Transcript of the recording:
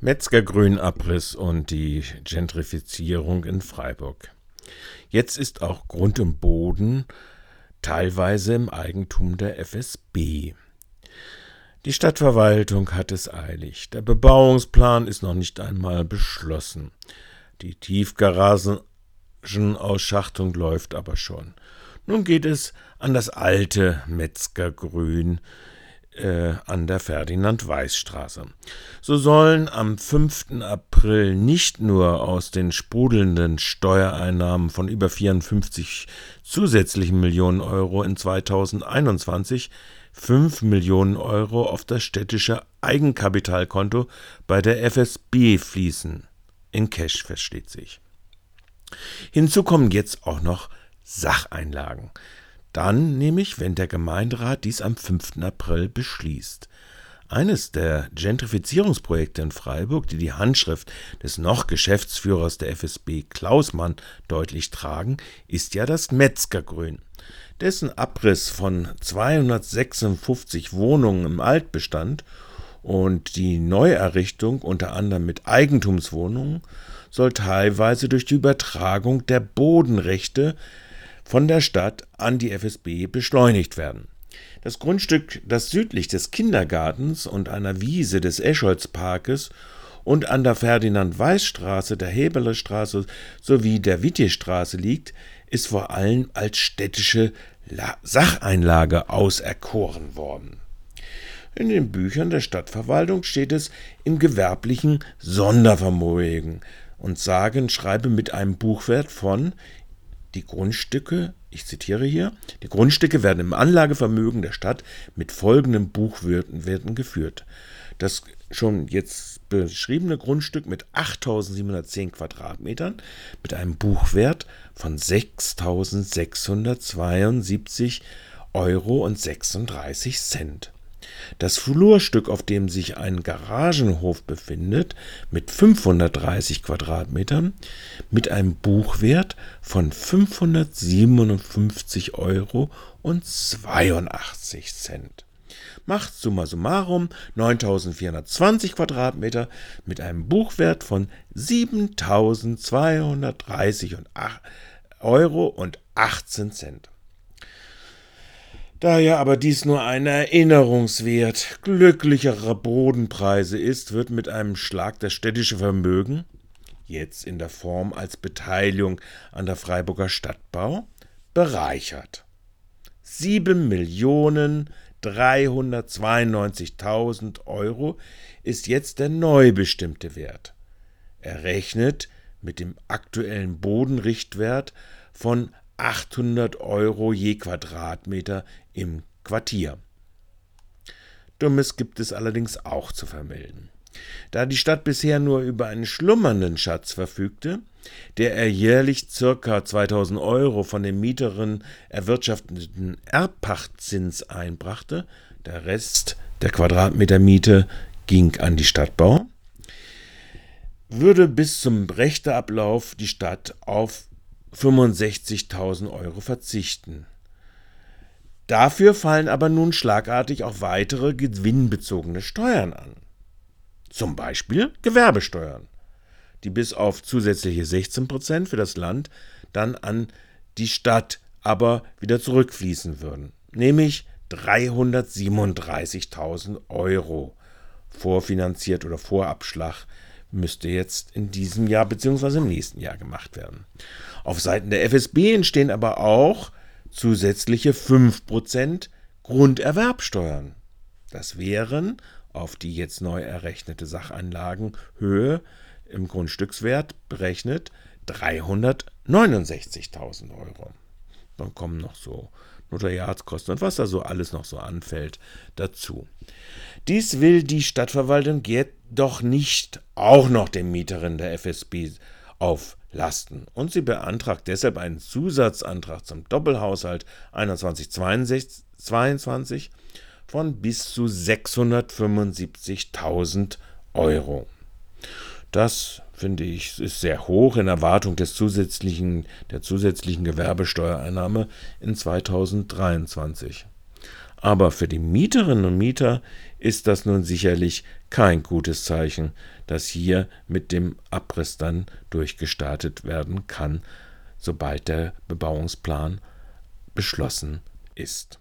Metzgergrünabriss und die Gentrifizierung in Freiburg. Jetzt ist auch Grund und Boden teilweise im Eigentum der FSB. Die Stadtverwaltung hat es eilig. Der Bebauungsplan ist noch nicht einmal beschlossen. Die Tiefgaragenaussschachtung läuft aber schon. Nun geht es an das alte Metzgergrün, äh, an der Ferdinand-Weiß-Straße. So sollen am 5. April nicht nur aus den sprudelnden Steuereinnahmen von über 54 zusätzlichen Millionen Euro in 2021 5 Millionen Euro auf das städtische Eigenkapitalkonto bei der FSB fließen. In Cash versteht sich. Hinzu kommen jetzt auch noch Sacheinlagen. Dann nämlich, wenn der Gemeinderat dies am 5. April beschließt. Eines der Gentrifizierungsprojekte in Freiburg, die die Handschrift des noch Geschäftsführers der FSB Klausmann deutlich tragen, ist ja das Metzgergrün. Dessen Abriss von 256 Wohnungen im Altbestand und die Neuerrichtung unter anderem mit Eigentumswohnungen soll teilweise durch die Übertragung der Bodenrechte von der Stadt an die FSB beschleunigt werden. Das Grundstück, das südlich des Kindergartens und einer Wiese des Escholzparkes und an der Ferdinand-Weiß-Straße, der Heberlestraße sowie der Wittjestraße liegt, ist vor allem als städtische Sacheinlage auserkoren worden. In den Büchern der Stadtverwaltung steht es im gewerblichen Sondervermögen und sagen, schreibe mit einem Buchwert von die Grundstücke, ich zitiere hier, die Grundstücke werden im Anlagevermögen der Stadt mit folgenden Buchwerten geführt. Das schon jetzt beschriebene Grundstück mit 8710 Quadratmetern mit einem Buchwert von 6672 Euro und 36 Cent. Das Flurstück, auf dem sich ein Garagenhof befindet, mit 530 Quadratmetern, mit einem Buchwert von 557 Euro und 82 Cent. Macht summa summarum 9420 Quadratmeter mit einem Buchwert von 7230 Euro und 18 Cent. Da ja aber dies nur ein Erinnerungswert glücklicherer Bodenpreise ist, wird mit einem Schlag das städtische Vermögen, jetzt in der Form als Beteiligung an der Freiburger Stadtbau, bereichert. 7.392.000 Euro ist jetzt der neu bestimmte Wert. Errechnet mit dem aktuellen Bodenrichtwert von 800 Euro je Quadratmeter im Quartier. Dummes gibt es allerdings auch zu vermelden. Da die Stadt bisher nur über einen schlummernden Schatz verfügte, der er jährlich ca. 2000 Euro von den Mieterinnen erwirtschafteten Erbpachtzins einbrachte, der Rest der Quadratmetermiete ging an die Stadtbau, würde bis zum Rechteablauf die Stadt auf 65.000 Euro verzichten. Dafür fallen aber nun schlagartig auch weitere gewinnbezogene Steuern an. Zum Beispiel Gewerbesteuern, die bis auf zusätzliche 16 Prozent für das Land dann an die Stadt aber wieder zurückfließen würden, nämlich 337.000 Euro vorfinanziert oder Vorabschlag müsste jetzt in diesem Jahr bzw. im nächsten Jahr gemacht werden. Auf Seiten der FSB entstehen aber auch zusätzliche 5% Grunderwerbsteuern. Das wären auf die jetzt neu errechnete Sacheinlagenhöhe im Grundstückswert berechnet 369.000 Euro. Dann kommen noch so Notariatskosten und was da so alles noch so anfällt dazu. Dies will die Stadtverwaltung jedoch nicht auch noch den Mieterinnen der FSB auflasten und sie beantragt deshalb einen Zusatzantrag zum Doppelhaushalt 21-22 von bis zu 675.000 Euro. Das finde ich ist sehr hoch in Erwartung des zusätzlichen, der zusätzlichen Gewerbesteuereinnahme in 2023. Aber für die Mieterinnen und Mieter ist das nun sicherlich kein gutes Zeichen, dass hier mit dem Abriss dann durchgestartet werden kann, sobald der Bebauungsplan beschlossen ist.